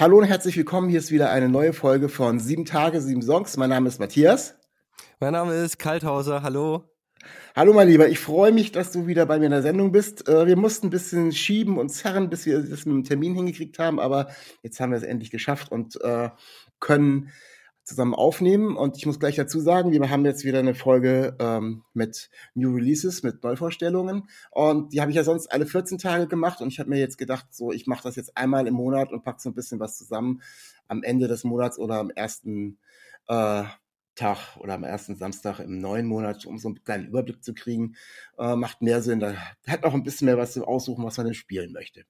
Hallo und herzlich willkommen. Hier ist wieder eine neue Folge von Sieben Tage, sieben Songs. Mein Name ist Matthias. Mein Name ist Kalthauser. Hallo. Hallo, mein Lieber. Ich freue mich, dass du wieder bei mir in der Sendung bist. Äh, wir mussten ein bisschen schieben und zerren, bis wir das mit dem Termin hingekriegt haben, aber jetzt haben wir es endlich geschafft und äh, können zusammen aufnehmen. Und ich muss gleich dazu sagen, wir haben jetzt wieder eine Folge ähm, mit New Releases, mit Neuvorstellungen. Und die habe ich ja sonst alle 14 Tage gemacht. Und ich habe mir jetzt gedacht, so, ich mache das jetzt einmal im Monat und packe so ein bisschen was zusammen am Ende des Monats oder am ersten äh, Tag oder am ersten Samstag im neuen Monat, um so einen kleinen Überblick zu kriegen. Äh, macht mehr Sinn. Da hat noch ein bisschen mehr was zu aussuchen, was man denn spielen möchte.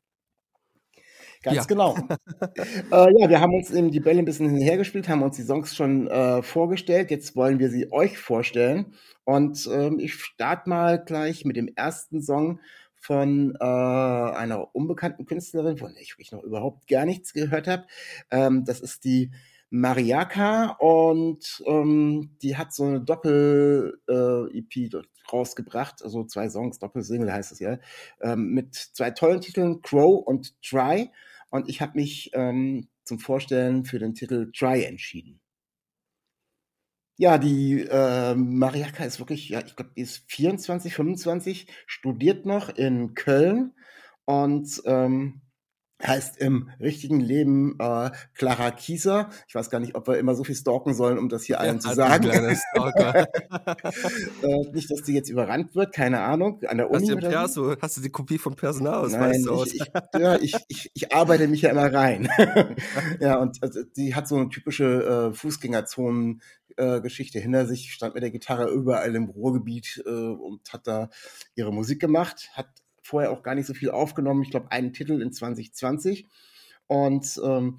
Ganz ja. genau. äh, ja, wir haben uns eben die Bälle ein bisschen hinhergespielt, haben uns die Songs schon äh, vorgestellt. Jetzt wollen wir sie euch vorstellen. Und ähm, ich starte mal gleich mit dem ersten Song von äh, einer unbekannten Künstlerin, von der ich noch überhaupt gar nichts gehört habe. Ähm, das ist Mariaka und ähm, die hat so eine Doppel-EP äh, rausgebracht, also zwei Songs, Doppelsingle heißt es ja, ähm, mit zwei tollen Titeln, Crow und Try. Und ich habe mich ähm, zum Vorstellen für den Titel Try entschieden. Ja, die äh, Mariaka ist wirklich, ja, ich glaube, die ist 24, 25, studiert noch in Köln und ähm, heißt im richtigen Leben äh, Clara Kieser. Ich weiß gar nicht, ob wir immer so viel stalken sollen, um das hier allen ja, zu sagen. äh, nicht, dass die jetzt überrannt wird, keine Ahnung. An der Uni. Hast du, Perso, hast du die Kopie vom Personalausweis Nein, aus? Ich, ich, ja, ich, ich, ich arbeite mich ja immer rein. ja, und also, die hat so eine typische äh, Fußgängerzonen Geschichte hinter sich, stand mit der Gitarre überall im Ruhrgebiet äh, und hat da ihre Musik gemacht, hat vorher auch gar nicht so viel aufgenommen. Ich glaube, einen Titel in 2020. Und ähm,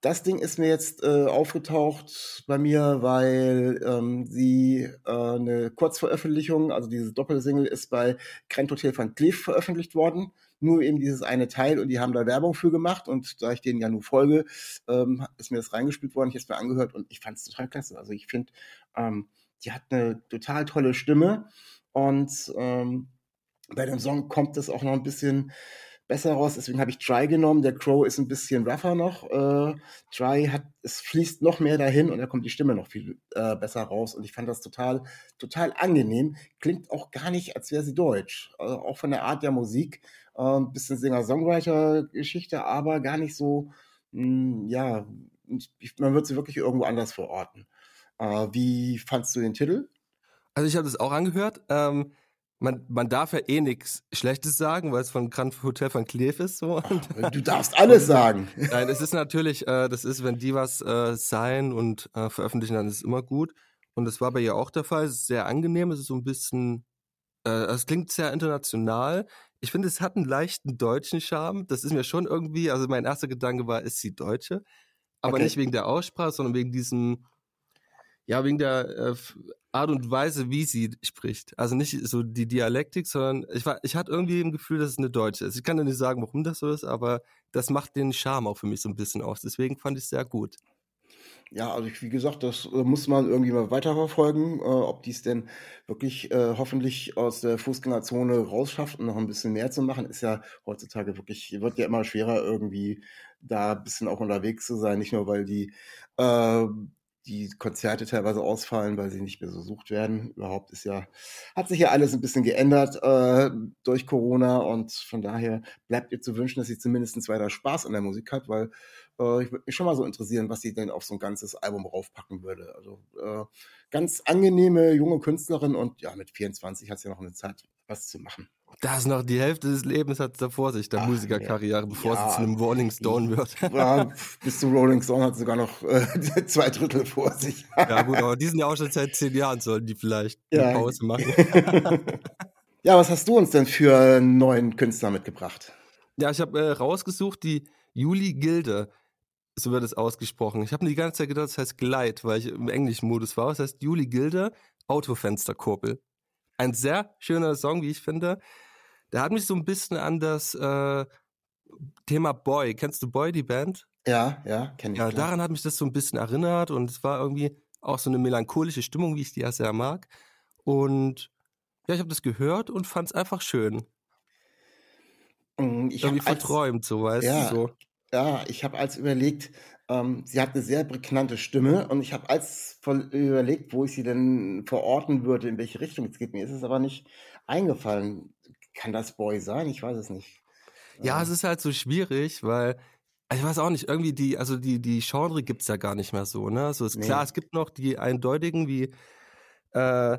das Ding ist mir jetzt äh, aufgetaucht bei mir, weil ähm, sie äh, eine Kurzveröffentlichung, also diese Doppelsingle, ist bei Grand Hotel van Cleef veröffentlicht worden. Nur eben dieses eine Teil und die haben da Werbung für gemacht und da ich denen ja nur folge, ähm, ist mir das reingespielt worden, ich habe es mir angehört und ich fand es total klasse. Also ich finde, ähm, die hat eine total tolle Stimme und ähm, bei dem Song kommt es auch noch ein bisschen besser raus. Deswegen habe ich Try genommen. Der Crow ist ein bisschen rougher noch. Äh, Try hat, es fließt noch mehr dahin und da kommt die Stimme noch viel äh, besser raus. Und ich fand das total, total angenehm. Klingt auch gar nicht, als wäre sie deutsch. Also auch von der Art der Musik. Äh, ein bisschen Singer-Songwriter-Geschichte, aber gar nicht so, mh, hm, ja, man wird sie wirklich irgendwo anders verorten. Äh, wie fandst du den Titel? Also ich habe das auch angehört. Ähm man, man darf ja eh nichts Schlechtes sagen, weil es von Grand Hotel von Cleef ist. So. Ach, du darfst alles sagen. Nein, es ist natürlich, äh, das ist, wenn die was äh, sein und äh, veröffentlichen, dann ist es immer gut. Und das war bei ihr auch der Fall. Es ist sehr angenehm. Es ist so ein bisschen, äh, es klingt sehr international. Ich finde, es hat einen leichten deutschen Charme. Das ist mir schon irgendwie, also mein erster Gedanke war, ist sie Deutsche? Aber okay. nicht wegen der Aussprache, sondern wegen diesem, ja, wegen der äh, Art und Weise, wie sie spricht. Also nicht so die Dialektik, sondern ich, war, ich hatte irgendwie im Gefühl, dass es eine Deutsche ist. Ich kann ja nicht sagen, warum das so ist, aber das macht den Charme auch für mich so ein bisschen aus. Deswegen fand ich es sehr gut. Ja, also ich, wie gesagt, das äh, muss man irgendwie mal weiterverfolgen, äh, ob die es denn wirklich äh, hoffentlich aus der Fußgängerzone rausschafft und noch ein bisschen mehr zu machen, ist ja heutzutage wirklich, wird ja immer schwerer irgendwie da ein bisschen auch unterwegs zu sein, nicht nur weil die äh, die Konzerte teilweise ausfallen, weil sie nicht mehr so sucht werden. Überhaupt ist ja, hat sich ja alles ein bisschen geändert äh, durch Corona und von daher bleibt ihr zu wünschen, dass sie zumindest weiter Spaß an der Musik hat, weil äh, ich würde mich schon mal so interessieren, was sie denn auf so ein ganzes Album raufpacken würde. Also äh, ganz angenehme junge Künstlerin und ja, mit 24 hat sie ja noch eine Zeit, was zu machen. Da ist noch die Hälfte des Lebens hat sie vor sich, der Ach, Musikerkarriere, bevor ja, sie zu einem Rolling Stone wird. Ja, bis zu Rolling Stone hat sogar noch äh, zwei Drittel vor sich. ja, gut, aber die sind ja auch schon seit zehn Jahren, sollten die vielleicht ja. eine Pause machen. ja, was hast du uns denn für einen neuen Künstler mitgebracht? Ja, ich habe äh, rausgesucht die Juli Gilde. so wird es ausgesprochen. Ich habe die ganze Zeit gedacht, das heißt Glide, weil ich im englischen Modus war. Das heißt Juli Gilde, Autofensterkurbel. Ein sehr schöner Song, wie ich finde. Der hat mich so ein bisschen an das äh, Thema Boy. Kennst du Boy, die Band? Ja, ja, kenne ich. Ja, klar. daran hat mich das so ein bisschen erinnert und es war irgendwie auch so eine melancholische Stimmung, wie ich die ja sehr mag. Und ja, ich habe das gehört und fand es einfach schön. Mm, Ich irgendwie als, verträumt, so, weißt ja, du, so. ja, ich habe als überlegt, ähm, sie hat eine sehr prägnante Stimme und ich habe als überlegt, wo ich sie denn verorten würde, in welche Richtung es geht. Mir ist es aber nicht eingefallen. Kann das Boy sein? Ich weiß es nicht. Ja, es Äh, ist halt so schwierig, weil ich weiß auch nicht, irgendwie die, also die, die Genre gibt's ja gar nicht mehr so, ne? Also ist klar, nee. es gibt noch die eindeutigen, wie, äh,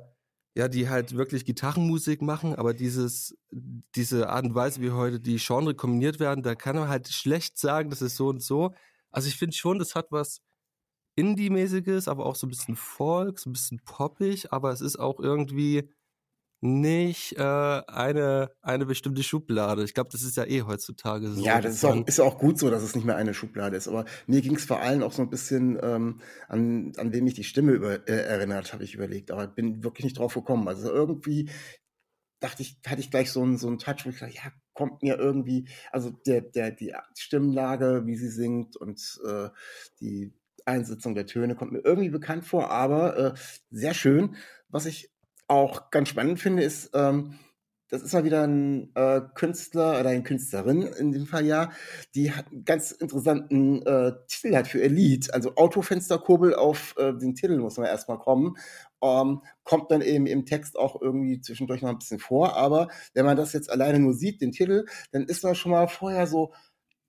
ja, die halt wirklich Gitarrenmusik machen, aber dieses, diese Art und Weise, wie heute die Genre kombiniert werden, da kann man halt schlecht sagen, das ist so und so. Also ich finde schon, das hat was Indie-mäßiges, aber auch so ein bisschen Folk, so ein bisschen poppig, aber es ist auch irgendwie nicht äh, eine, eine bestimmte Schublade. Ich glaube, das ist ja eh heutzutage so, Ja, das ist auch, ist auch gut so, dass es nicht mehr eine Schublade ist. Aber mir ging es vor allem auch so ein bisschen ähm, an, an wen mich die Stimme über, äh, erinnert, habe ich überlegt. Aber bin wirklich nicht drauf gekommen. Also irgendwie dachte ich, hatte ich gleich so einen, so einen Touch, wo ich dachte, ja, kommt mir irgendwie, also der, der, die Stimmlage, wie sie singt und äh, die Einsetzung der Töne kommt mir irgendwie bekannt vor, aber äh, sehr schön. Was ich auch ganz spannend finde, ist, ähm, das ist mal wieder ein äh, Künstler oder eine Künstlerin in dem Fall ja, die hat einen ganz interessanten äh, Titel hat für Lied. Also Autofensterkurbel auf äh, den Titel muss man erstmal kommen. Ähm, kommt dann eben im Text auch irgendwie zwischendurch noch ein bisschen vor. Aber wenn man das jetzt alleine nur sieht, den Titel, dann ist man schon mal vorher so,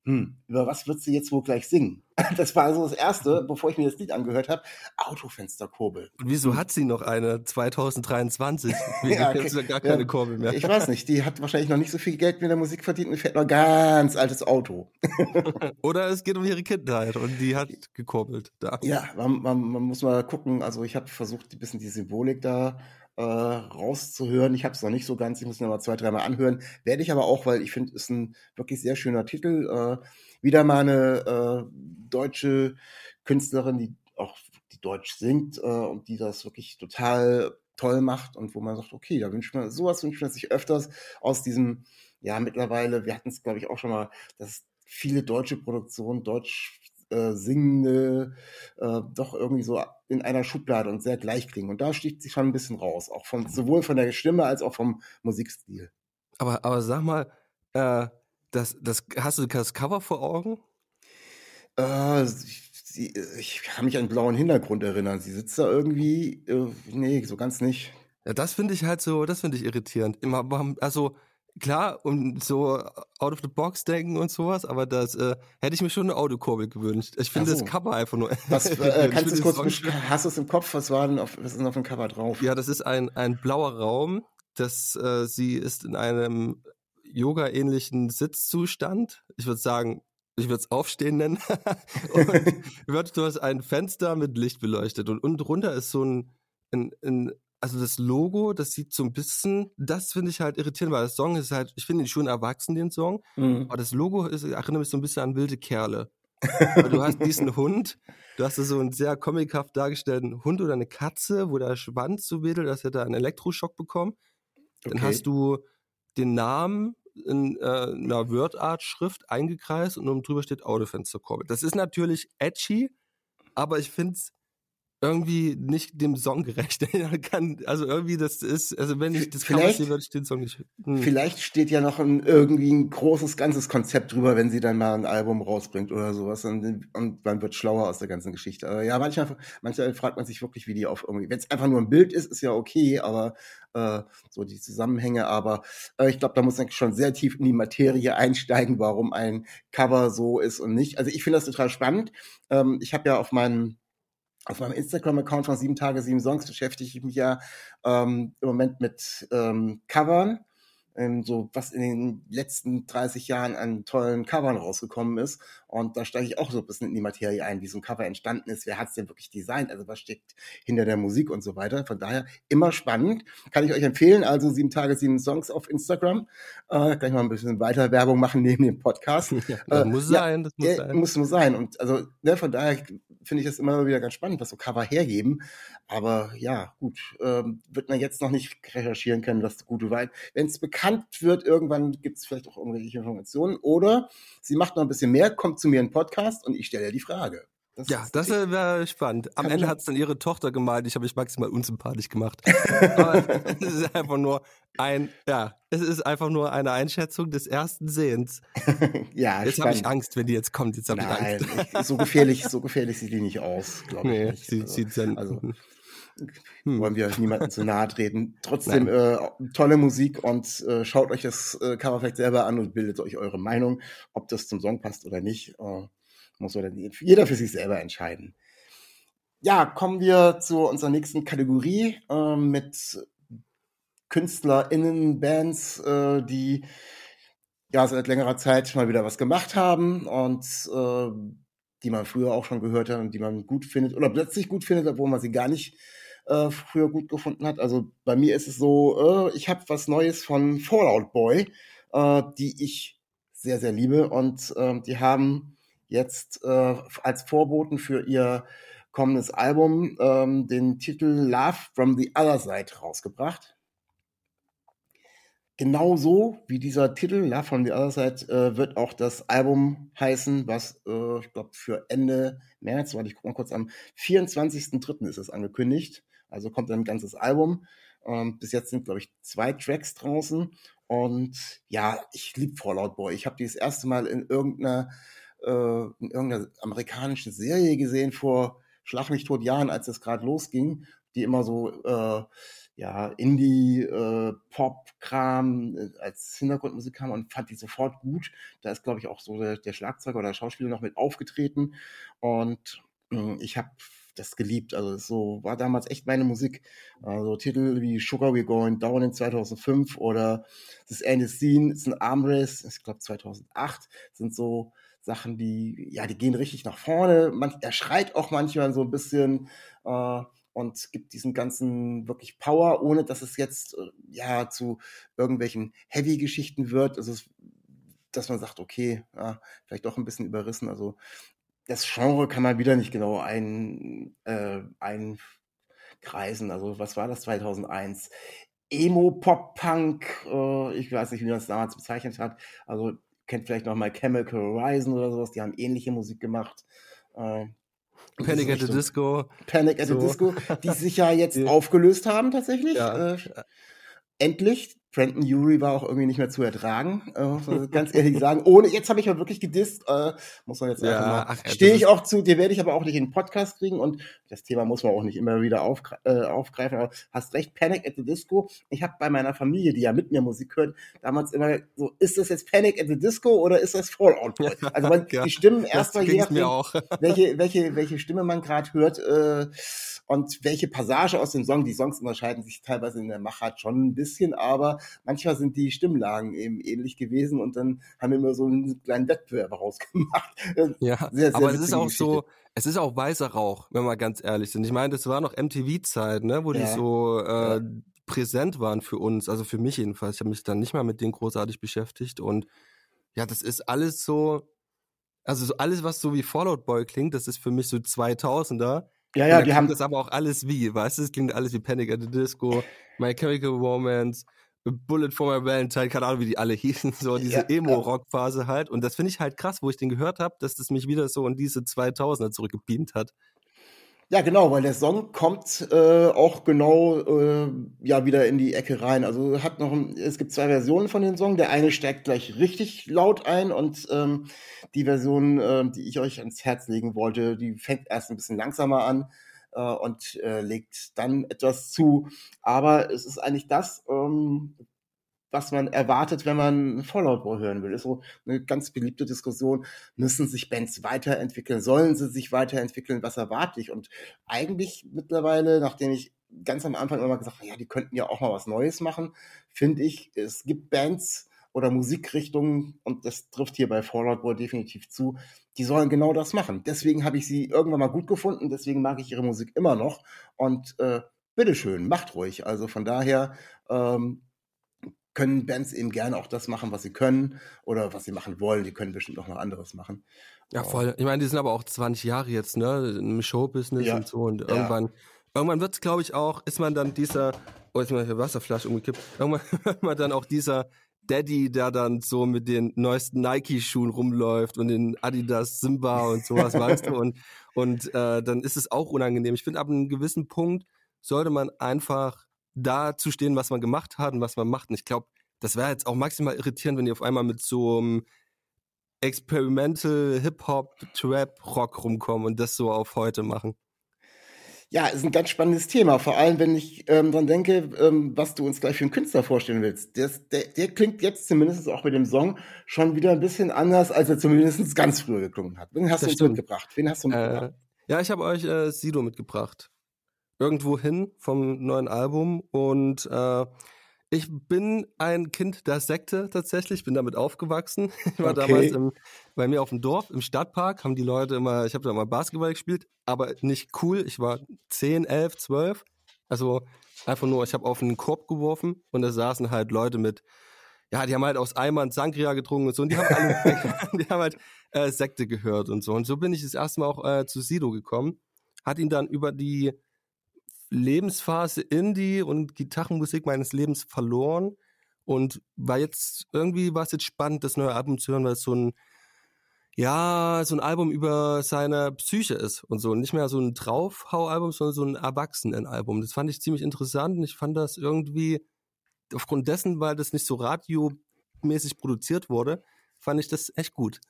hm, über was wird sie jetzt wohl gleich singen? Das war so das Erste, bevor ich mir das Lied angehört habe. Autofensterkurbel. Und wieso hat sie noch eine 2023? Wieso Ja, es ja gar ja, keine Kurbel mehr? ich weiß nicht, die hat wahrscheinlich noch nicht so viel Geld mit der Musik verdient und fährt noch ein ganz altes Auto. Oder es geht um ihre Kindheit und die hat gekurbelt. Da. Ja, man, man, man muss mal gucken. Also ich habe versucht, ein bisschen die Symbolik da äh, rauszuhören. Ich habe es noch nicht so ganz. Ich muss mir mal zwei, dreimal anhören. Werde ich aber auch, weil ich finde, es ist ein wirklich sehr schöner Titel. Äh, wieder mal eine äh, deutsche Künstlerin, die auch die Deutsch singt äh, und die das wirklich total toll macht und wo man sagt, okay, da wünscht man, sowas wünscht man sich öfters aus diesem, ja, mittlerweile, wir hatten es, glaube ich, auch schon mal, dass viele deutsche Produktionen, deutsch äh, singende, äh, doch irgendwie so in einer Schublade und sehr gleich klingen. Und da sticht sie schon ein bisschen raus, auch von, sowohl von der Stimme als auch vom Musikstil. Aber, aber sag mal, äh, das, das, hast du das Cover vor Augen? Äh, sie, ich kann mich an blauen Hintergrund erinnern. Sie sitzt da irgendwie, äh, nee, so ganz nicht. Ja, das finde ich halt so, das finde ich irritierend. Immer, also klar, und so out of the box denken und sowas, aber das äh, hätte ich mir schon eine Autokurbel gewünscht. Ich finde so. das Cover einfach nur. Ich äh, kannst du kurz hast du es im Kopf? Was war denn auf, was ist denn auf dem Cover drauf? Ja, das ist ein, ein blauer Raum. Das, äh, sie ist in einem Yoga-ähnlichen Sitzzustand. Ich würde sagen, ich würde es Aufstehen nennen. und wird durch ein Fenster mit Licht beleuchtet. Und unten drunter ist so ein, ein, ein also das Logo, das sieht so ein bisschen, das finde ich halt irritierend, weil das Song ist halt, ich finde ihn schon erwachsen, den Song, Mhm. aber das Logo ist, erinnert mich so ein bisschen an wilde Kerle. Weil du hast diesen Hund, du hast so einen sehr comichaft dargestellten Hund oder eine Katze, wo der Schwanz so wedelt, hätte er einen Elektroschock bekommen. Dann Okay. hast du den Namen in äh, einer Word-Art-Schrift eingekreist und oben drüber steht Autofensterkurbel. Das ist natürlich edgy, aber ich finde es irgendwie nicht dem Song gerecht. Er kann, also irgendwie das ist, also wenn ich das Vielleicht- sehe, würde ich den Song nicht. Hm. Vielleicht steht ja noch ein, irgendwie ein großes, ganzes Konzept drüber, wenn sie dann mal ein Album rausbringt oder sowas und, und man wird schlauer aus der ganzen Geschichte. Aber ja, manchmal, manchmal fragt man sich wirklich, wie die auf irgendwie, wenn es einfach nur ein Bild ist, ist ja okay, aber äh, so die Zusammenhänge, aber äh, ich glaube, da muss man schon sehr tief in die Materie einsteigen, warum ein Cover so ist und nicht. Also ich finde das total spannend. Ähm, ich habe ja auf meinem auf meinem Instagram-Account von sieben Tage, sieben Songs beschäftige ich mich ja ähm, im Moment mit ähm, Covern ähm, so was in den letzten 30 Jahren an tollen Covern rausgekommen ist. Und da steige ich auch so ein bisschen in die Materie ein, wie so ein Cover entstanden ist. Wer hat es denn wirklich designt? Also was steckt hinter der Musik und so weiter. Von daher immer spannend. Kann ich euch empfehlen. Also sieben Tage, sieben Songs auf Instagram. Äh, gleich mal ein bisschen weiter Werbung machen neben dem Podcast. Ja, äh, muss ja, sein, das muss ja, sein. Muss, muss sein. Und also ne, von daher finde ich es immer wieder ganz spannend, was so Cover hergeben. Aber ja, gut, ähm, wird man jetzt noch nicht recherchieren können, was gute Wein. Wenn es bekannt wird, irgendwann gibt es vielleicht auch irgendwelche Informationen. Oder sie macht noch ein bisschen mehr, kommt zu mir in den Podcast und ich stelle ihr die Frage. Das ja, das wäre spannend. Am Ende hat es dann ihre Tochter gemalt. Ich habe mich maximal unsympathisch gemacht. Aber es ist einfach nur ein, ja, es ist einfach nur eine Einschätzung des ersten Sehens. ja, jetzt habe ich Angst, wenn die jetzt kommt. Jetzt habe ich Angst. Ich, so gefährlich, so gefährlich sieht die nicht aus, glaube ich. Nee, nicht. Sie, also, sieht dann, also hm. wollen wir niemandem zu nahe treten. Trotzdem äh, tolle Musik und äh, schaut euch das äh, Cover vielleicht selber an und bildet euch eure Meinung, ob das zum Song passt oder nicht. Äh, muss jeder für sich selber entscheiden. Ja, kommen wir zu unserer nächsten Kategorie äh, mit KünstlerInnen, Bands, äh, die ja seit längerer Zeit mal wieder was gemacht haben und äh, die man früher auch schon gehört hat und die man gut findet oder plötzlich gut findet, obwohl man sie gar nicht äh, früher gut gefunden hat. Also bei mir ist es so, äh, ich habe was Neues von Fallout Boy, äh, die ich sehr, sehr liebe und äh, die haben jetzt äh, als Vorboten für ihr kommendes Album ähm, den Titel Love from the Other Side rausgebracht. Genauso wie dieser Titel Love from the Other Side äh, wird auch das Album heißen, was äh, ich glaube für Ende März, warte ich guck mal kurz, am 24.03. ist es angekündigt. Also kommt ein ganzes Album. Ähm, bis jetzt sind, glaube ich, zwei Tracks draußen. Und ja, ich liebe Fallout Boy. Ich habe die das erste Mal in irgendeiner äh, in irgendeiner amerikanischen Serie gesehen vor Schlag mich tot Jahren, als es gerade losging, die immer so äh, ja, Indie, äh, äh, als Hintergrundmusik kam und fand die sofort gut. Da ist, glaube ich, auch so der, der Schlagzeuger oder der Schauspieler noch mit aufgetreten. Und äh, ich habe das geliebt. Also so war damals echt meine Musik. Also Titel wie Sugar We're Going Down in 2005 oder This End is Scene ist ein Armrace, ich glaube 2008, sind so Sachen, die, ja, die gehen richtig nach vorne. Man, er schreit auch manchmal so ein bisschen äh, und gibt diesen ganzen wirklich Power, ohne dass es jetzt äh, ja zu irgendwelchen Heavy-Geschichten wird. Also, es, dass man sagt, okay, ja, vielleicht doch ein bisschen überrissen. Also das Genre kann man wieder nicht genau ein, äh, einkreisen. Also was war das 2001? Emo, Pop, Punk, äh, ich weiß nicht, wie man das damals bezeichnet hat. Also kennt vielleicht noch mal Chemical Horizon oder sowas, die haben ähnliche Musik gemacht. Äh, Panic at the Disco. Panic at so. the Disco, die sich ja jetzt aufgelöst haben tatsächlich. Ja. Äh, endlich. Brandon Urie war auch irgendwie nicht mehr zu ertragen, äh, ganz ehrlich sagen. Ohne, jetzt habe ich ja wirklich gedisst, äh, muss man jetzt ja, einfach mal. Stehe ich auch zu, dir werde ich aber auch nicht in den Podcast kriegen und das Thema muss man auch nicht immer wieder aufgre äh, aufgreifen. Aber hast recht, Panic at the Disco. Ich habe bei meiner Familie, die ja mit mir Musik hört, damals immer so, ist das jetzt Panic at the Disco oder ist das Fallout Boy? Also man, ja, die Stimmen erstmal je nachdem, welche, welche, welche Stimme man gerade hört, äh, und welche Passage aus dem Song, die Songs unterscheiden sich teilweise in der Machart schon ein bisschen, aber manchmal sind die Stimmlagen eben ähnlich gewesen und dann haben wir immer so einen kleinen Wettbewerb rausgemacht. Ja, sehr, sehr aber es ist auch Geschichte. so, es ist auch weißer Rauch, wenn wir ganz ehrlich sind. Ich meine, das war noch MTV-Zeit, ne, wo ja. die so äh, ja. präsent waren für uns, also für mich jedenfalls. Ich habe mich dann nicht mal mit denen großartig beschäftigt und ja, das ist alles so, also so alles, was so wie Fallout Boy klingt, das ist für mich so 2000er. Ja, ja, die haben das aber auch alles wie, weißt du, es klingt alles wie Panic at the Disco, My Chemical Romance, Bullet for My Valentine, keine Ahnung, wie die alle hießen, so diese ja, Emo-Rock-Phase halt. Und das finde ich halt krass, wo ich den gehört habe, dass das mich wieder so in diese 2000er zurückgebeamt hat. Ja, genau, weil der Song kommt äh, auch genau äh, ja wieder in die Ecke rein. Also hat noch, ein, es gibt zwei Versionen von dem Song. Der eine steigt gleich richtig laut ein und ähm, die Version, äh, die ich euch ans Herz legen wollte, die fängt erst ein bisschen langsamer an äh, und äh, legt dann etwas zu. Aber es ist eigentlich das, ähm, was man erwartet, wenn man Fallout Boy hören will. Ist so eine ganz beliebte Diskussion. Müssen sich Bands weiterentwickeln? Sollen sie sich weiterentwickeln? Was erwarte ich? Und eigentlich mittlerweile, nachdem ich ganz am Anfang immer gesagt, ja, die könnten ja auch mal was Neues machen. Finde ich, es gibt Bands oder Musikrichtungen, und das trifft hier bei Fallout Boy definitiv zu, die sollen genau das machen. Deswegen habe ich sie irgendwann mal gut gefunden, deswegen mag ich ihre Musik immer noch. Und äh, bitteschön, macht ruhig. Also von daher ähm, können Bands eben gerne auch das machen, was sie können oder was sie machen wollen. Die können bestimmt auch noch anderes machen. Ja, voll. Ich meine, die sind aber auch 20 Jahre jetzt, ne, im Showbusiness ja. und so. Und irgendwann, ja. irgendwann wird es, glaube ich, auch, ist man dann dieser, oh, jetzt mal eine Wasserflasche umgekippt, irgendwann wird man dann auch dieser Daddy, der dann so mit den neuesten Nike-Schuhen rumläuft und den Adidas Simba und sowas, weißt du? Und, und äh, dann ist es auch unangenehm. Ich finde, ab einem gewissen Punkt sollte man einfach da zu stehen, was man gemacht hat und was man macht. Und ich glaube, das wäre jetzt auch maximal irritierend, wenn die auf einmal mit so einem Experimental Hip-Hop, Trap, Rock rumkommen und das so auf heute machen. Ja, ist ein ganz spannendes Thema. Vor allem, wenn ich ähm, dran denke, ähm, was du uns gleich für einen Künstler vorstellen willst. Das, der, der klingt jetzt zumindest auch mit dem Song schon wieder ein bisschen anders, als er zumindest ganz früher geklungen hat. Wen hast das du stimmt. mitgebracht? Wen hast du mitgebracht? Äh, ja, ich habe euch äh, Sido mitgebracht. Irgendwo hin vom neuen Album und äh, ich bin ein Kind der Sekte tatsächlich, bin damit aufgewachsen. Ich war okay. damals im, bei mir auf dem Dorf, im Stadtpark, haben die Leute immer, ich habe da mal Basketball gespielt, aber nicht cool. Ich war 10, 11, 12. Also einfach nur, ich habe auf einen Korb geworfen und da saßen halt Leute mit, ja, die haben halt aus Eimern Sangria getrunken und so und die haben, alle, die haben halt äh, Sekte gehört und so. Und so bin ich das erste Mal auch äh, zu Sido gekommen. Hat ihn dann über die Lebensphase Indie und Gitarrenmusik meines Lebens verloren und war jetzt irgendwie war es jetzt spannend, das neue Album zu hören, weil es so ein ja, so ein Album über seine Psyche ist und so. Nicht mehr so ein Draufhau-Album, sondern so ein Erwachsenen-Album. Das fand ich ziemlich interessant und ich fand das irgendwie, aufgrund dessen, weil das nicht so radiomäßig produziert wurde, fand ich das echt gut.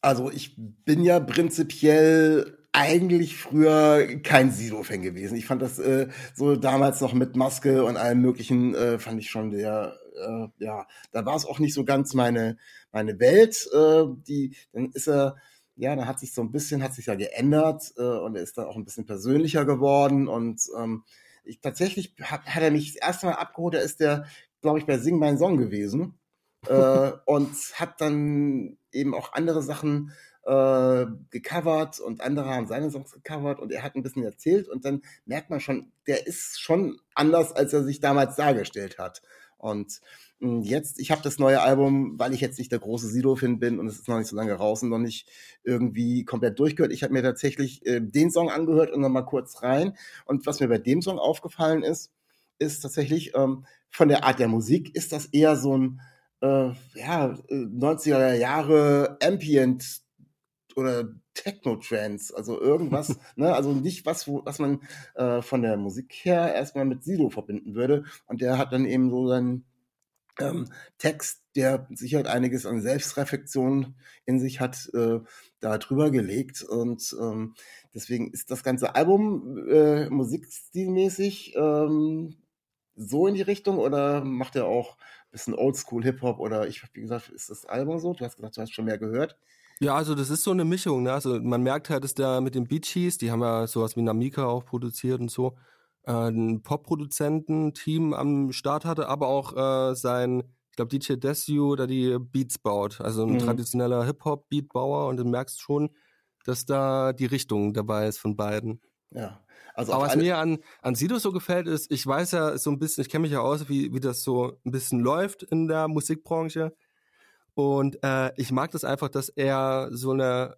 Also ich bin ja prinzipiell eigentlich früher kein Sido-Fan gewesen. Ich fand das äh, so damals noch mit Maske und allem möglichen, äh, fand ich schon der, äh, ja, da war es auch nicht so ganz meine, meine Welt. Äh, die, dann ist er, ja, dann hat sich so ein bisschen, hat sich ja geändert äh, und er ist dann auch ein bisschen persönlicher geworden und ähm, ich, tatsächlich hat, hat er mich das erste Mal abgeholt, da ist der, glaube ich, bei Sing Mein Song gewesen äh, und hat dann eben auch andere Sachen äh, gecovert und andere haben seine Songs gecovert und er hat ein bisschen erzählt und dann merkt man schon, der ist schon anders, als er sich damals dargestellt hat. Und hm, jetzt, ich habe das neue Album, weil ich jetzt nicht der große Sido-Fan bin und es ist noch nicht so lange raus und noch nicht irgendwie komplett durchgehört. Ich habe mir tatsächlich äh, den Song angehört und nochmal kurz rein. Und was mir bei dem Song aufgefallen ist, ist tatsächlich ähm, von der Art der Musik ist das eher so ein äh, ja, 90er äh, Jahre Ambient oder Techno-Trance, also irgendwas, ne, also nicht was, wo, was man äh, von der Musik her erstmal mit Sido verbinden würde. Und der hat dann eben so seinen ähm, Text, der sicher halt einiges an Selbstreflexion in sich hat, äh, da drüber gelegt. Und ähm, deswegen ist das ganze Album äh, musikstilmäßig ähm, so in die Richtung oder macht er auch ein bisschen Oldschool Hip-Hop oder ich, wie gesagt, ist das Album so? Du hast gesagt, du hast schon mehr gehört. Ja, also das ist so eine Mischung. Ne? Also man merkt halt, dass der mit den Beachies, die haben ja sowas wie Namika auch produziert und so, äh, ein Pop-Produzenten-Team am Start hatte, aber auch äh, sein, ich glaube, DJ Desu, der die Beats baut. Also ein mhm. traditioneller Hip-Hop-Beatbauer und du merkst schon, dass da die Richtung dabei ist von beiden. Ja. Also Aber was mir an, an Sido so gefällt, ist, ich weiß ja so ein bisschen, ich kenne mich ja aus, wie, wie das so ein bisschen läuft in der Musikbranche. Und äh, ich mag das einfach, dass er so eine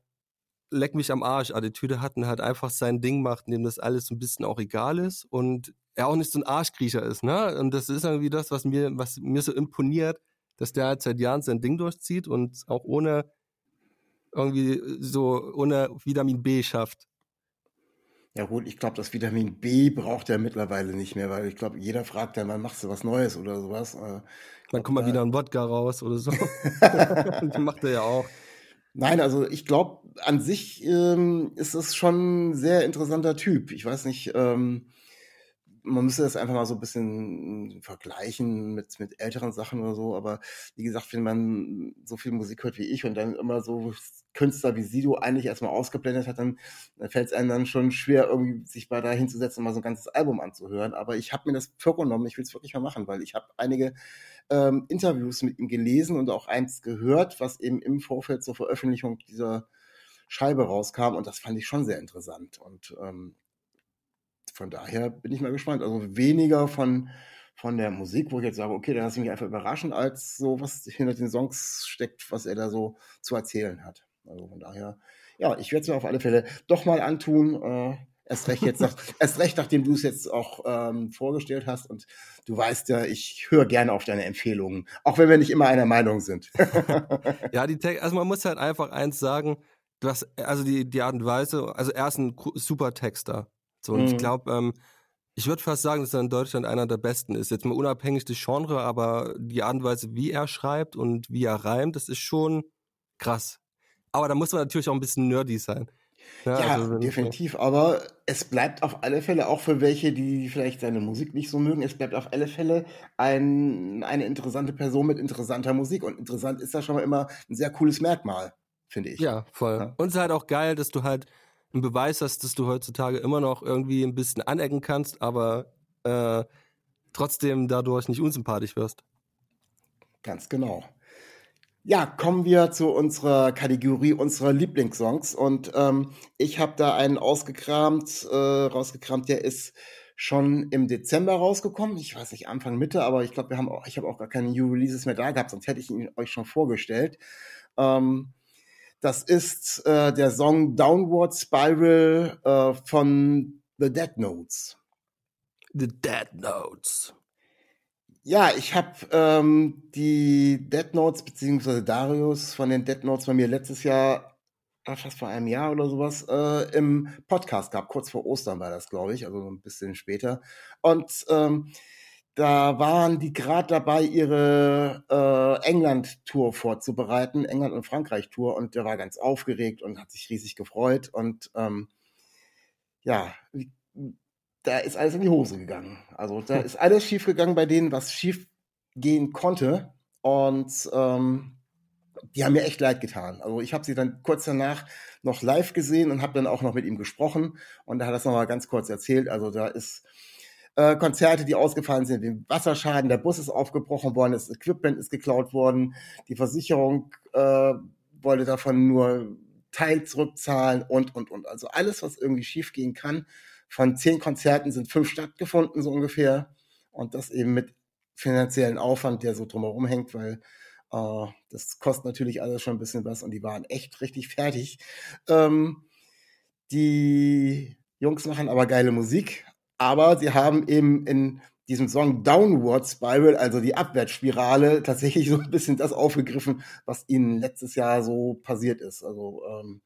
Leck mich am Arsch Attitüde hat und halt einfach sein Ding macht, in dem das alles so ein bisschen auch egal ist und er auch nicht so ein Arschkriecher ist, ne? Und das ist irgendwie das, was mir, was mir so imponiert, dass der halt seit Jahren sein Ding durchzieht und auch ohne irgendwie so ohne Vitamin B schafft. Ja gut, ich glaube, das Vitamin B braucht er mittlerweile nicht mehr, weil ich glaube, jeder fragt dann, wann machst du was Neues oder sowas. Äh, dann kommt mal wieder ein Wodka raus oder so. Die macht er ja auch. Nein, also ich glaube, an sich ähm, ist es schon ein sehr interessanter Typ. Ich weiß nicht, ähm, man müsste das einfach mal so ein bisschen vergleichen mit, mit älteren Sachen oder so. Aber wie gesagt, wenn man so viel Musik hört wie ich und dann immer so Künstler wie Sido eigentlich erstmal ausgeblendet hat, dann, dann fällt es einem dann schon schwer, irgendwie sich mal da hinzusetzen und mal so ein ganzes Album anzuhören. Aber ich habe mir das vorgenommen, ich will es wirklich mal machen, weil ich habe einige ähm, Interviews mit ihm gelesen und auch eins gehört, was eben im Vorfeld zur Veröffentlichung dieser Scheibe rauskam und das fand ich schon sehr interessant. Und ähm, von daher bin ich mal gespannt. Also weniger von, von der Musik, wo ich jetzt sage, okay, da lasse ich mich einfach überraschen, als so, was hinter den Songs steckt, was er da so zu erzählen hat. Also von daher, ja, ich werde es mir auf alle Fälle doch mal antun. Äh, erst recht jetzt nach, erst recht, nachdem du es jetzt auch ähm, vorgestellt hast. Und du weißt ja, ich höre gerne auf deine Empfehlungen, auch wenn wir nicht immer einer Meinung sind. ja, die Te also man muss halt einfach eins sagen, was, also die, die Art und Weise, also er ist ein super Texter. So, und mhm. ich glaube, ähm, ich würde fast sagen, dass er in Deutschland einer der besten ist. Jetzt mal unabhängig des Genre, aber die Art und Weise, wie er schreibt und wie er reimt, das ist schon krass. Aber da muss man natürlich auch ein bisschen nerdy sein. Ja, ja also, definitiv. Aber es bleibt auf alle Fälle, auch für welche, die vielleicht seine Musik nicht so mögen, es bleibt auf alle Fälle ein, eine interessante Person mit interessanter Musik. Und interessant ist da schon mal immer ein sehr cooles Merkmal finde ich. Ja, voll. Ja? Und es ist halt auch geil, dass du halt einen Beweis hast, dass du heutzutage immer noch irgendwie ein bisschen anecken kannst, aber äh, trotzdem dadurch nicht unsympathisch wirst. Ganz genau. Ja, kommen wir zu unserer Kategorie unserer Lieblingssongs. Und ähm, ich habe da einen ausgekramt, äh, rausgekramt, der ist schon im Dezember rausgekommen. Ich weiß nicht, Anfang Mitte, aber ich glaube, wir haben auch, ich habe auch gar keine New Releases mehr da gehabt, sonst hätte ich ihn euch schon vorgestellt. Ähm, das ist äh, der Song Downward Spiral äh, von The Dead Notes. The Dead Notes. Ja, ich habe ähm, die Dead Notes beziehungsweise Darius von den Dead Notes bei mir letztes Jahr, fast vor einem Jahr oder sowas, äh, im Podcast gehabt. Kurz vor Ostern war das, glaube ich, also ein bisschen später. Und ähm, da waren die gerade dabei, ihre äh, England-Tour vorzubereiten, England- und Frankreich-Tour, und der war ganz aufgeregt und hat sich riesig gefreut. Und ähm, ja, da ist alles in die Hose gegangen. Also da ist alles schief gegangen bei denen, was schief gehen konnte. Und ähm, die haben mir echt leid getan. Also ich habe sie dann kurz danach noch live gesehen und habe dann auch noch mit ihm gesprochen. Und da hat er das nochmal ganz kurz erzählt. Also da ist äh, Konzerte, die ausgefallen sind, wie Wasserschaden, der Bus ist aufgebrochen worden, das Equipment ist geklaut worden, die Versicherung äh, wollte davon nur Teil zurückzahlen und, und, und. Also alles, was irgendwie schiefgehen kann. Von zehn Konzerten sind fünf stattgefunden, so ungefähr. Und das eben mit finanziellen Aufwand, der so drumherum hängt, weil äh, das kostet natürlich alles schon ein bisschen was und die waren echt richtig fertig. Ähm, die Jungs machen aber geile Musik, aber sie haben eben in diesem Song Downward Spiral, also die Abwärtsspirale, tatsächlich so ein bisschen das aufgegriffen, was ihnen letztes Jahr so passiert ist. Also ähm,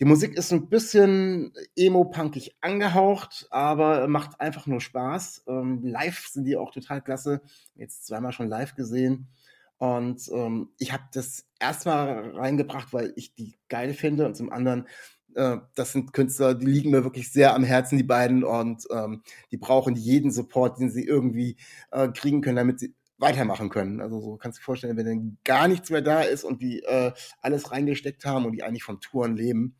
die Musik ist ein bisschen emo-punkig angehaucht, aber macht einfach nur Spaß. Ähm, live sind die auch total klasse. Jetzt zweimal schon live gesehen. Und ähm, ich habe das erstmal reingebracht, weil ich die geil finde und zum anderen äh, das sind Künstler, die liegen mir wirklich sehr am Herzen, die beiden, und ähm, die brauchen jeden Support, den sie irgendwie äh, kriegen können, damit sie weitermachen können. Also so kannst du dir vorstellen, wenn dann gar nichts mehr da ist und die äh, alles reingesteckt haben und die eigentlich von Touren leben,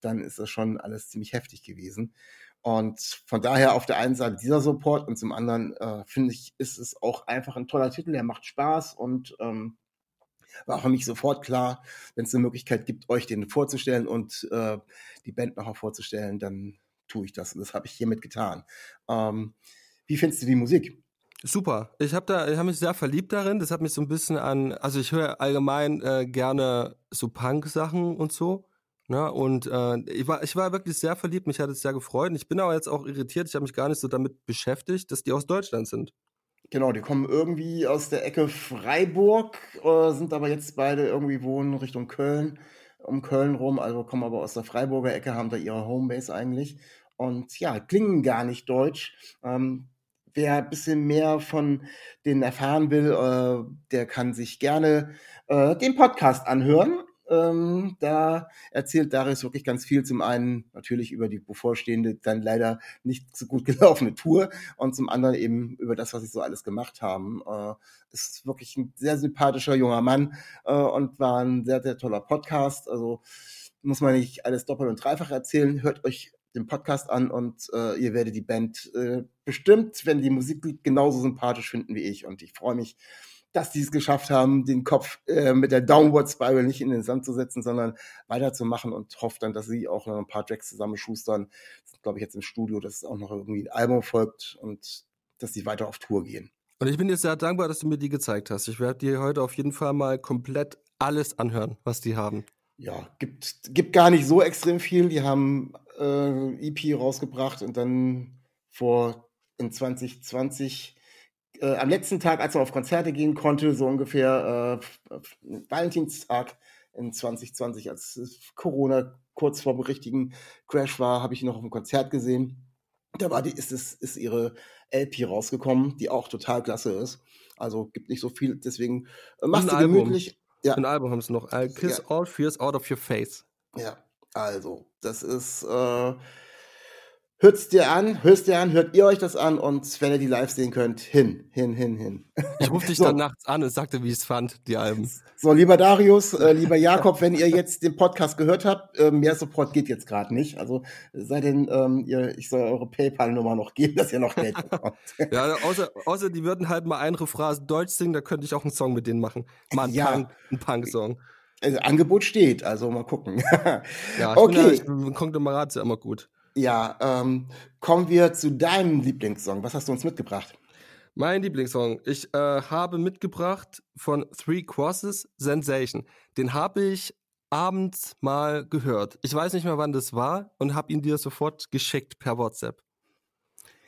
dann ist das schon alles ziemlich heftig gewesen. Und von daher auf der einen Seite dieser Support und zum anderen äh, finde ich, ist es auch einfach ein toller Titel, der macht Spaß und ähm, war für mich sofort klar, wenn es eine Möglichkeit gibt, euch den vorzustellen und äh, die Band nochmal vorzustellen, dann tue ich das. Und das habe ich hiermit getan. Ähm, wie findest du die Musik? Super. Ich habe da, ich habe mich sehr verliebt darin. Das hat mich so ein bisschen an, also ich höre allgemein äh, gerne so Punk-Sachen und so. Ne? Und äh, ich war, ich war wirklich sehr verliebt. Mich hat es sehr gefreut. Und ich bin aber jetzt auch irritiert. Ich habe mich gar nicht so damit beschäftigt, dass die aus Deutschland sind. Genau, die kommen irgendwie aus der Ecke Freiburg, äh, sind aber jetzt beide irgendwie wohnen Richtung Köln, um Köln rum, also kommen aber aus der Freiburger Ecke, haben da ihre Homebase eigentlich. Und ja, klingen gar nicht deutsch. Ähm, wer ein bisschen mehr von denen erfahren will, äh, der kann sich gerne äh, den Podcast anhören. Ähm, da erzählt Darius wirklich ganz viel. Zum einen natürlich über die bevorstehende, dann leider nicht so gut gelaufene Tour und zum anderen eben über das, was sie so alles gemacht haben. Äh, ist wirklich ein sehr sympathischer junger Mann äh, und war ein sehr, sehr toller Podcast. Also muss man nicht alles doppelt und dreifach erzählen. Hört euch den Podcast an und äh, ihr werdet die Band äh, bestimmt, wenn die Musik liegt, genauso sympathisch finden wie ich. Und ich freue mich, dass die es geschafft haben, den Kopf äh, mit der Downward Spiral nicht in den Sand zu setzen, sondern weiterzumachen und hoffe dann, dass sie auch noch ein paar Tracks zusammenschustern. Das sind, glaube ich, jetzt im Studio, dass auch noch irgendwie ein Album folgt und dass sie weiter auf Tour gehen. Und ich bin dir sehr dankbar, dass du mir die gezeigt hast. Ich werde dir heute auf jeden Fall mal komplett alles anhören, was die haben. Ja, gibt, gibt gar nicht so extrem viel. Die haben äh, EP rausgebracht und dann vor in 2020 äh, am letzten Tag, als man auf Konzerte gehen konnte, so ungefähr äh, Valentinstag in 2020, als Corona kurz vor dem richtigen Crash war, habe ich ihn noch auf einem Konzert gesehen. Da war die, ist, es, ist ihre LP rausgekommen, die auch total klasse ist. Also gibt nicht so viel, deswegen äh, macht sie gemütlich. Ja. Ein Album haben sie noch. I'll kiss ja. all fears out of your face. Ja, also, das ist, äh, hört's dir an, hörst dir an, hört ihr euch das an und wenn ihr die live sehen könnt, hin, hin, hin, hin. Ich rufe dich so. dann nachts an und sagte, wie ich es fand, die Alben. So, lieber Darius, äh, lieber Jakob, wenn ihr jetzt den Podcast gehört habt, äh, mehr Support geht jetzt gerade nicht. Also sei denn, ähm, ihr, ich soll eure PayPal-Nummer noch geben, dass ihr noch Geld bekommt. ja, außer, außer die würden halt mal eine Phrase Deutsch singen, da könnte ich auch einen Song mit denen machen. Mal einen Ja. Punk, einen Punk-Song. Also, Angebot steht, also mal gucken. Ja, ich Okay. bin ja, ich Konglomerat ist ja immer gut. Ja, ähm, kommen wir zu deinem Lieblingssong. Was hast du uns mitgebracht? Mein Lieblingssong. Ich äh, habe mitgebracht von Three Crosses Sensation. Den habe ich abends mal gehört. Ich weiß nicht mehr, wann das war und habe ihn dir sofort geschickt per WhatsApp.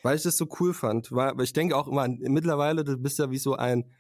Weil ich das so cool fand. Weil, ich denke auch immer, mittlerweile, du bist ja wie so ein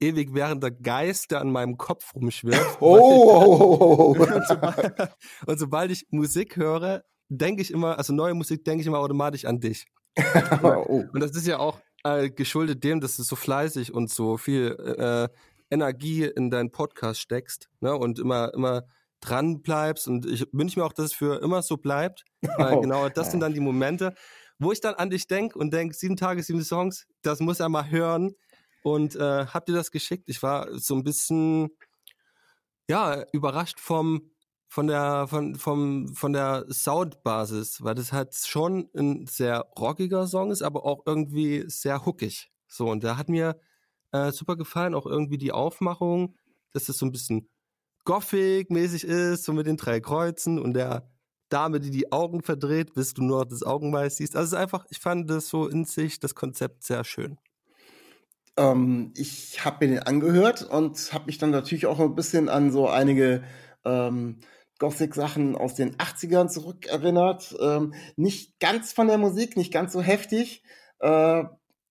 ewig währender Geist, der an meinem Kopf rumschwirrt. Oh, oh, oh, oh, oh. und, sobald, und sobald ich Musik höre, denke ich immer, also neue Musik denke ich immer automatisch an dich. oh. Und das ist ja auch äh, geschuldet dem, dass du so fleißig und so viel äh, Energie in deinen Podcast steckst ne? und immer, immer dran bleibst. Und ich wünsche mir auch, dass es für immer so bleibt. Weil Oh, genau das sind dann die Momente, wo ich dann an dich denke und denke, sieben Tage, sieben Songs, das muss er mal hören. Und äh, habt ihr das geschickt? Ich war so ein bisschen ja, überrascht vom von der von vom von der Soundbasis, weil das halt schon ein sehr rockiger Song ist, aber auch irgendwie sehr hookig. So und der hat mir äh, super gefallen, auch irgendwie die Aufmachung, dass das so ein bisschen gothic mäßig ist, so mit den drei Kreuzen und der Dame, die die Augen verdreht, bis du nur das Augenweiß siehst. Also es ist einfach, ich fand das so in sich das Konzept sehr schön. Ähm, ich habe mir den angehört und habe mich dann natürlich auch ein bisschen an so einige ähm, Gothic-Sachen aus den 80ern zurückerinnert. Ähm, nicht ganz von der Musik, nicht ganz so heftig. Äh,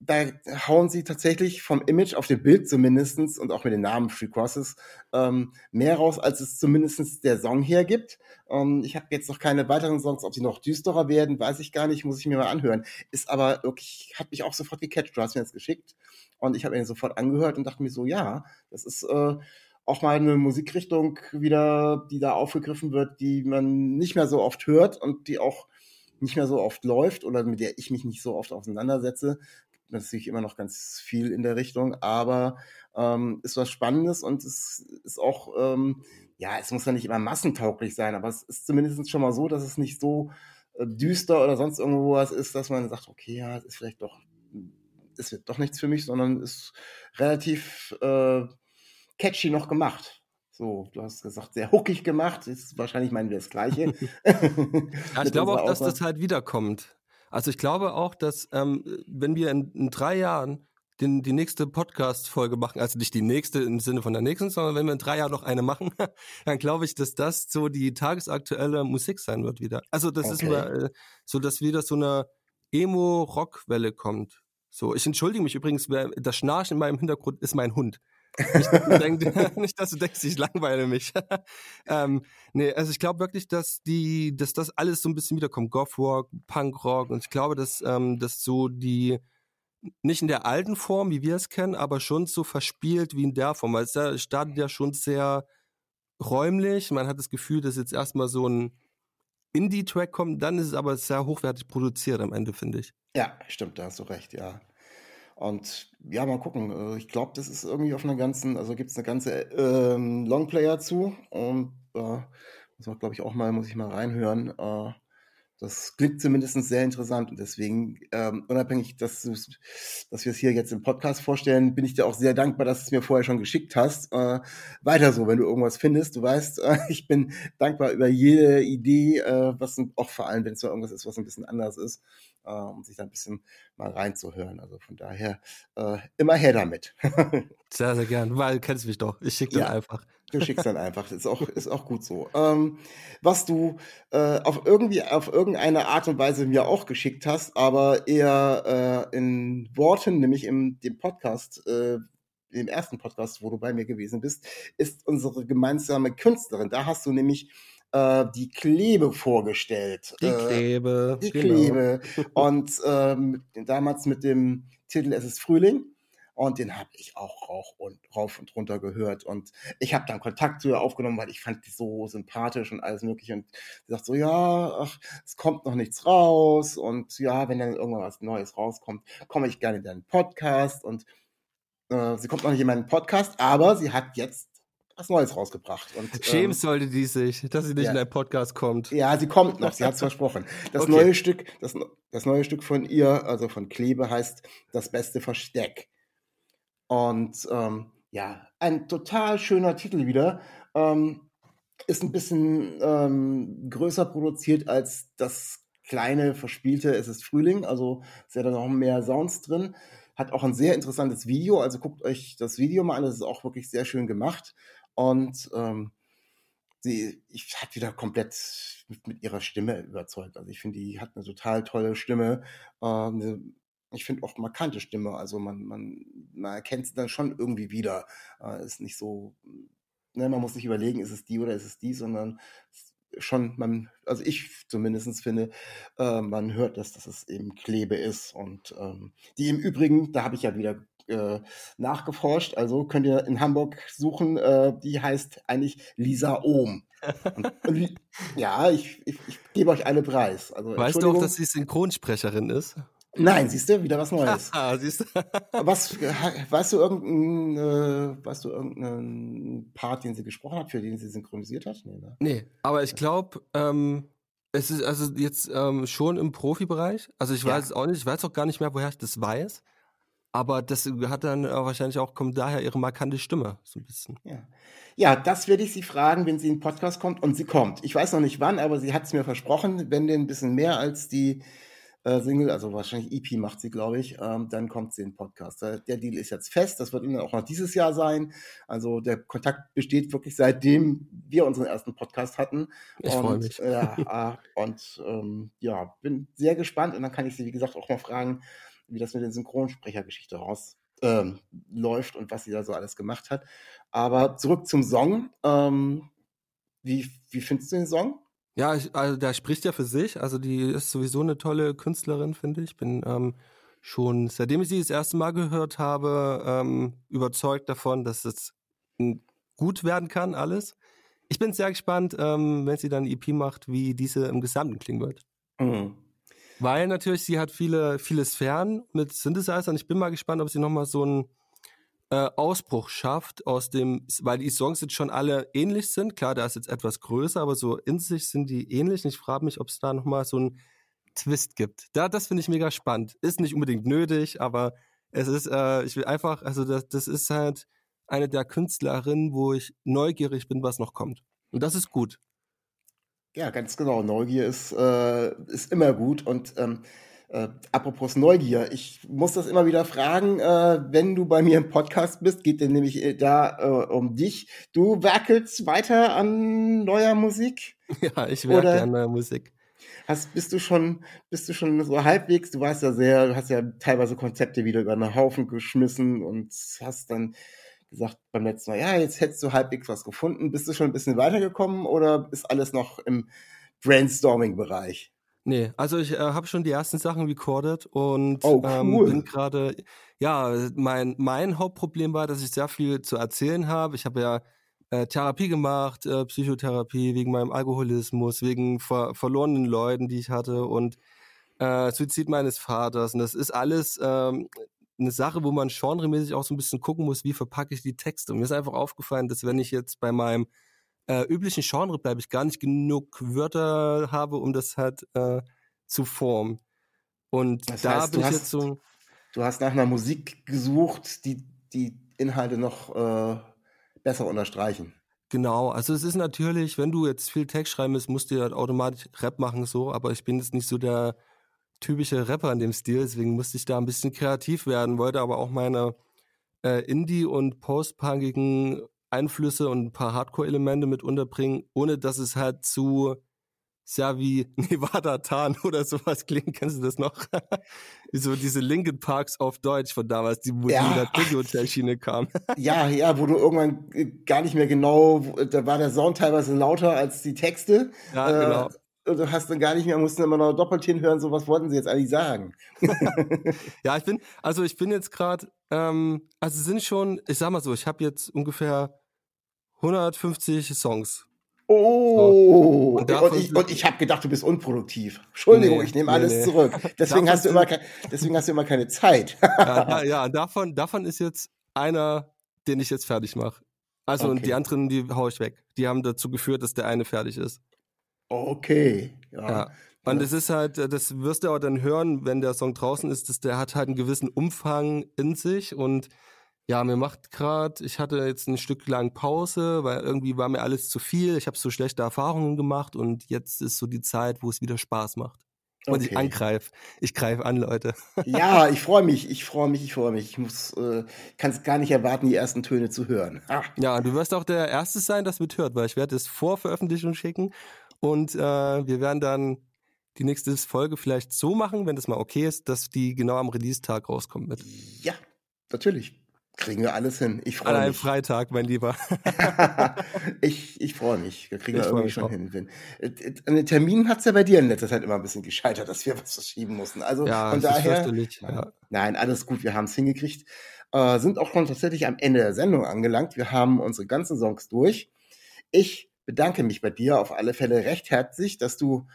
da hauen sie tatsächlich vom Image auf dem Bild zumindestens und auch mit den Namen Free Crosses ähm, mehr raus, als es zumindestens der Song hergibt. Ähm, ich habe jetzt noch keine weiteren Songs, ob sie noch düsterer werden, weiß ich gar nicht, muss ich mir mal anhören. Ist aber wirklich, hat mich auch sofort gecatcht. Du hast mir das geschickt und ich habe ihn sofort angehört und dachte mir so, ja, das ist äh, auch mal eine Musikrichtung wieder, die da aufgegriffen wird, die man nicht mehr so oft hört und die auch nicht mehr so oft läuft oder mit der ich mich nicht so oft auseinandersetze. Natürlich immer noch ganz viel in der Richtung, aber ähm, ist was Spannendes und es ist auch, ähm, ja, es muss ja nicht immer massentauglich sein, aber es ist zumindest schon mal so, dass es nicht so äh, düster oder sonst irgendwo was ist, dass man sagt, okay, ja, es ist vielleicht doch, es wird doch nichts für mich, sondern ist relativ äh, catchy noch gemacht. So, du hast gesagt, sehr hookig gemacht. Ist wahrscheinlich meinen wir das Gleiche. Ja, ich glaube auch, dass das halt wiederkommt. Also ich glaube auch, dass ähm, wenn wir in, in drei Jahren den, die nächste Podcast-Folge machen, also nicht die nächste im Sinne von der nächsten, sondern wenn wir in drei Jahren noch eine machen, dann glaube ich, dass das so die tagesaktuelle Musik sein wird wieder. Also das ist Okay. nur, äh, so, dass wieder so eine Emo-Rock-Welle kommt. So, ich entschuldige mich übrigens, das Schnarchen in meinem Hintergrund ist mein Hund. Nicht, dass du denkst, nicht, dass du denkst, ich langweile mich. ähm, nee, also ich glaube wirklich, dass die, dass das alles so ein bisschen wiederkommt. Goth-Rock, Punk-Rock und ich glaube, dass, ähm, dass so die, nicht in der alten Form, wie wir es kennen, aber schon so verspielt wie in der Form, weil es startet ja schon sehr räumlich. Man hat das Gefühl, dass jetzt erstmal so ein Indie-Track kommt, dann ist es aber sehr hochwertig produziert am Ende, finde ich. Ja, stimmt, da hast du recht, ja. Und ja, mal gucken. Äh, ich glaube, das ist irgendwie auf einer ganzen, also gibt es eine ganze ähm, Longplayer zu. Und äh, muss man, glaube ich, auch mal, muss ich mal reinhören. Äh, das klingt zumindest sehr interessant und deswegen, ähm, unabhängig, dass, dass wir es hier jetzt im Podcast vorstellen, bin ich dir auch sehr dankbar, dass du es mir vorher schon geschickt hast. Äh, weiter so, wenn du irgendwas findest. Du weißt, äh, ich bin dankbar über jede Idee, äh, was auch vor allem, wenn es so irgendwas ist, was ein bisschen anders ist, äh, um sich da ein bisschen mal reinzuhören. Also von daher äh, immer her damit. sehr, sehr gern, weil du kennst mich doch. Ich schicke dann ja. einfach. Du schickst dann einfach. Ist auch, ist auch gut so. Ähm, was du äh, auf irgendwie auf irgendeine Art und Weise mir auch geschickt hast, aber eher äh, in Worten, nämlich im dem Podcast, äh, im ersten Podcast, wo du bei mir gewesen bist, ist unsere gemeinsame Künstlerin. Da hast du nämlich äh, die Klebe vorgestellt. Die äh, Klebe. Die genau. Klebe. Und ähm, damals mit dem Titel Es ist Frühling. Und den habe ich auch rauch und rauf und runter gehört. Und ich habe dann Kontakt zu ihr aufgenommen, weil ich fand die so sympathisch und alles mögliche. Und sie sagt so, ja, ach, es kommt noch nichts raus. Und ja, wenn dann irgendwann was Neues rauskommt, komme ich gerne in deinen Podcast. Und äh, sie kommt noch nicht in meinen Podcast, aber sie hat jetzt was Neues rausgebracht. Und, Schämen ähm, sollte die sich, dass sie nicht ja. in deinen Podcast kommt. Ja, sie kommt noch, sie hat es versprochen. Das okay. neue Stück, das, das neue Stück von ihr, also von Klebe, heißt Das beste Versteck. Und ähm, ja, ein total schöner Titel wieder. Ähm, ist ein bisschen ähm, größer produziert als das kleine, verspielte Es ist Frühling. Also ist ja da noch mehr Sounds drin. Hat auch ein sehr interessantes Video. Also guckt euch das Video mal an. Das ist auch wirklich sehr schön gemacht. Und ähm, sie ich hat wieder komplett mit, mit, ihrer Stimme überzeugt. Also ich finde, die hat eine total tolle Stimme, äh, ich finde auch markante Stimme. Also man, man, man erkennt sie dann schon irgendwie wieder. Äh, ist nicht so, ne, man muss nicht überlegen, ist es die oder ist es die, sondern schon, man, also ich zumindest finde, äh, man hört, dass, dass es eben Klebe ist. Und ähm, die im Übrigen, da habe ich ja wieder äh, nachgeforscht, also könnt ihr in Hamburg suchen, äh, die heißt eigentlich Lisa Ohm. Und, und, ja, ich, ich, ich gebe euch alle Preis. Also, weißt du auch, dass sie Synchronsprecherin ist? Nein, siehst du, wieder was Neues. Ah, siehst du. was, weißt du irgendeinen, äh, weißt du irgendeinen Part, den sie gesprochen hat, für den sie synchronisiert hat? Nee, ne? nee aber ich glaube, ähm, es ist also jetzt ähm, schon im Profibereich. Also ich weiß es auch nicht, ich weiß auch gar nicht mehr, woher ich das weiß. Aber das hat dann wahrscheinlich auch, kommt daher ihre markante Stimme, so ein bisschen. Ja. Ja, das werde ich sie fragen, wenn sie in den Podcast kommt. Und sie kommt. Ich weiß noch nicht wann, aber sie hat es mir versprochen, wenn denn ein bisschen mehr als die äh, Single, also wahrscheinlich EP macht sie, glaube ich, ähm, dann kommt sie in den Podcast. Der Deal ist jetzt fest, das wird ihnen auch noch dieses Jahr sein. Also der Kontakt besteht wirklich seitdem wir unseren ersten Podcast hatten. Ich freue mich. Äh, und ähm, ja, bin sehr gespannt und dann kann ich sie, wie gesagt, auch mal fragen, wie das mit der Synchronsprechergeschichte raus ähm, läuft und was sie da so alles gemacht hat. Aber zurück zum Song. Ähm, wie, wie findest du den Song? Ja, ich, also der spricht ja für sich. Also die ist sowieso eine tolle Künstlerin, finde ich. Bin ähm, schon, seitdem ich sie das erste Mal gehört habe, ähm, überzeugt davon, dass es gut werden kann, alles. Ich bin sehr gespannt, ähm, wenn sie dann EP macht, wie diese im Gesamten klingen wird. Mhm. Weil natürlich, sie hat viele, viele Sphären mit Synthesizern. Ich bin mal gespannt, ob sie nochmal so ein äh, Ausbruch schafft aus dem, weil die Songs jetzt schon alle ähnlich sind. Klar, da ist jetzt etwas größer, aber so in sich sind die ähnlich. Und ich frage mich, ob es da nochmal so einen Twist gibt. Da, das finde ich mega spannend. Ist nicht unbedingt nötig, aber es ist, äh, ich will einfach, also das, das ist halt eine der Künstlerinnen, wo ich neugierig bin, was noch kommt. Und das ist gut. Ja, ganz genau. Neugier ist, äh, ist immer gut und ähm, äh, apropos Neugier, ich muss das immer wieder fragen, äh, wenn du bei mir im Podcast bist, geht denn nämlich äh, da äh, um dich. Du werkelst weiter an neuer Musik? Ja, ich werke Oder an neuer Musik. Hast, bist du schon, bist du schon so halbwegs, du warst ja sehr, du hast ja teilweise Konzepte wieder über einen Haufen geschmissen und hast dann gesagt beim letzten Mal, ja, jetzt hättest du halbwegs was gefunden. Bist du schon ein bisschen weitergekommen oder ist alles noch im Brainstorming-Bereich? Nee, also ich äh, habe schon die ersten Sachen recorded und oh, ähm, cool. ähm, bin gerade, ja, mein, mein Hauptproblem war, dass ich sehr viel zu erzählen habe. Ich habe ja äh, Therapie gemacht, äh, Psychotherapie wegen meinem Alkoholismus, wegen ver verlorenen Leuten, die ich hatte und äh, Suizid meines Vaters. Und das ist alles ähm, eine Sache, wo man genremäßig auch so ein bisschen gucken muss, wie verpacke ich die Texte. Und mir ist einfach aufgefallen, dass wenn ich jetzt bei meinem äh, üblichen Genre bleibe, ich gar nicht genug Wörter habe, um das halt äh, zu formen. Und Das da heißt, bin du ich hast- jetzt so. Du hast nach einer Musik gesucht, die die Inhalte noch äh, besser unterstreichen. Genau, also es ist natürlich, wenn du jetzt viel Text schreiben willst, musst du halt automatisch Rap machen, so, aber ich bin jetzt nicht so der typische Rapper in dem Stil, deswegen musste ich da ein bisschen kreativ werden, wollte aber auch meine äh, Indie- und Post-punkigen Einflüsse und ein paar Hardcore-Elemente mit unterbringen, ohne dass es halt zu sehr wie Nevada Tan oder sowas klingt. Kennst du das noch? So diese Linkin Parks auf Deutsch von damals, die wo Ja. die in der Tokyo-Hotel-Schiene kam. Ja, ja, wo du irgendwann gar nicht mehr genau, da war der Sound teilweise lauter als die Texte. Ja, Äh, genau. Und du hast dann gar nicht mehr, mussten immer noch doppelt hinhören, so was wollten sie jetzt eigentlich sagen. Ja, ich bin, also ich bin jetzt gerade, ähm, also es sind schon, ich sag mal so, ich habe jetzt ungefähr 150 Songs. Oh, Und und, davon ich, und ich habe gedacht, du bist unproduktiv. Entschuldigung, Nee, ich nehme nee, alles nee. zurück. Deswegen hast, du immer, deswegen hast du immer keine Zeit. Ja, ja und davon, davon ist jetzt einer, den ich jetzt fertig mache. Also und Okay. die anderen, die hau ich weg. Die haben dazu geführt, dass der eine fertig ist. Okay. Ja. Ja. Und es ist halt, das wirst du auch dann hören, wenn der Song draußen ist, dass der hat halt einen gewissen Umfang in sich und ja, mir macht gerade, ich hatte jetzt ein Stück lang Pause, weil irgendwie war mir alles zu viel. Ich habe so schlechte Erfahrungen gemacht und jetzt ist so die Zeit, wo es wieder Spaß macht. Und ich Okay. angreife. Ich greife an, Leute. Ja, ich freue mich, ich freue mich, ich freue mich. Ich muss, äh, kann es gar nicht erwarten, die ersten Töne zu hören. Ah, Ja, du wirst auch der Erste sein, das mithört, weil ich werde es vor Veröffentlichung schicken und äh, wir werden dann die nächste Folge vielleicht so machen, wenn das mal okay ist, dass die genau am Release-Tag rauskommt mit. ja, natürlich. Kriegen wir alles hin. Ich An freue einem mich. Freitag, mein Lieber. ich ich freue mich. Wir kriegen Ich irgendwie schon auch. hin. Äh, äh, An den Terminen hat es ja bei dir in letzter Zeit immer ein bisschen gescheitert, dass wir was verschieben mussten. Also Ja, von daher. fürchterlich. Ja. Nein, alles gut, wir haben es hingekriegt. Äh, sind auch schon tatsächlich am Ende der Sendung angelangt. Wir haben unsere ganzen Songs durch. Ich bedanke mich bei dir auf alle Fälle recht herzlich, dass du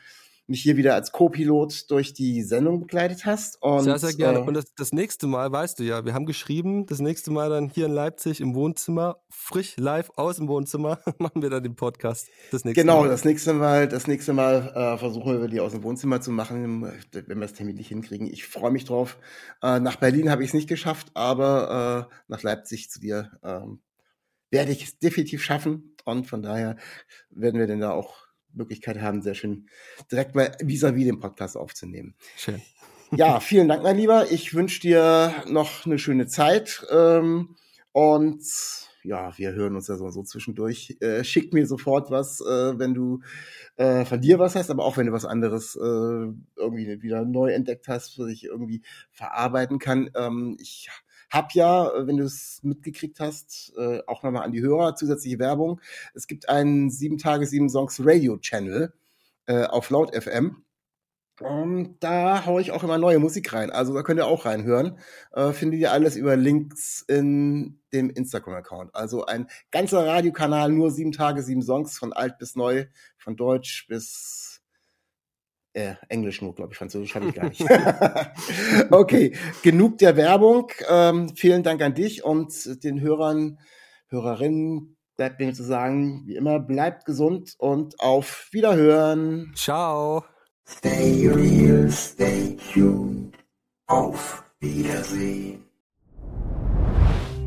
mich hier wieder als Co-Pilot durch die Sendung begleitet hast. Und, sehr, sehr gerne. Äh, Und das, das nächste Mal, weißt du ja, wir haben geschrieben, das nächste Mal dann hier in Leipzig im Wohnzimmer, frisch live aus dem Wohnzimmer, machen wir dann den Podcast. Das nächste Genau, Mal. das nächste Mal, das nächste Mal äh, versuchen wir die aus dem Wohnzimmer zu machen, wenn wir das terminlich hinkriegen. Ich freue mich drauf. Äh, nach Berlin habe ich es nicht geschafft, aber äh, nach Leipzig zu dir ähm, werde ich es definitiv schaffen. Und von daher werden wir denn da auch Möglichkeit haben, sehr schön direkt mal vis-à-vis den Podcast aufzunehmen. Schön. Ja, vielen Dank, mein Lieber. Ich wünsche dir noch eine schöne Zeit. Ähm, und ja, wir hören uns ja so, so zwischendurch. Äh, schick mir sofort was, äh, wenn du äh, von dir was hast, aber auch wenn du was anderes äh, irgendwie wieder neu entdeckt hast, was ich irgendwie verarbeiten kann. Ähm, ich hab ja, äh, wenn du es mitgekriegt hast, äh, auch nochmal an die Hörer zusätzliche Werbung. Es gibt einen sieben Tage, sieben Songs Radio Channel äh, auf Laut FM. Und da haue ich auch immer neue Musik rein. Also da könnt ihr auch reinhören. Äh, findet ihr alles über Links in dem Instagram-Account. Also ein ganzer Radiokanal, nur sieben Tage, sieben Songs, von alt bis neu, von Deutsch bis äh, Englisch nur, glaube ich, Französisch habe ich gar nicht. okay, genug der Werbung. Ähm, vielen Dank an dich und den Hörern, Hörerinnen. Bleibt mir zu sagen, wie immer, bleibt gesund und auf Wiederhören. Ciao. Stay real, stay tuned. Auf Wiedersehen.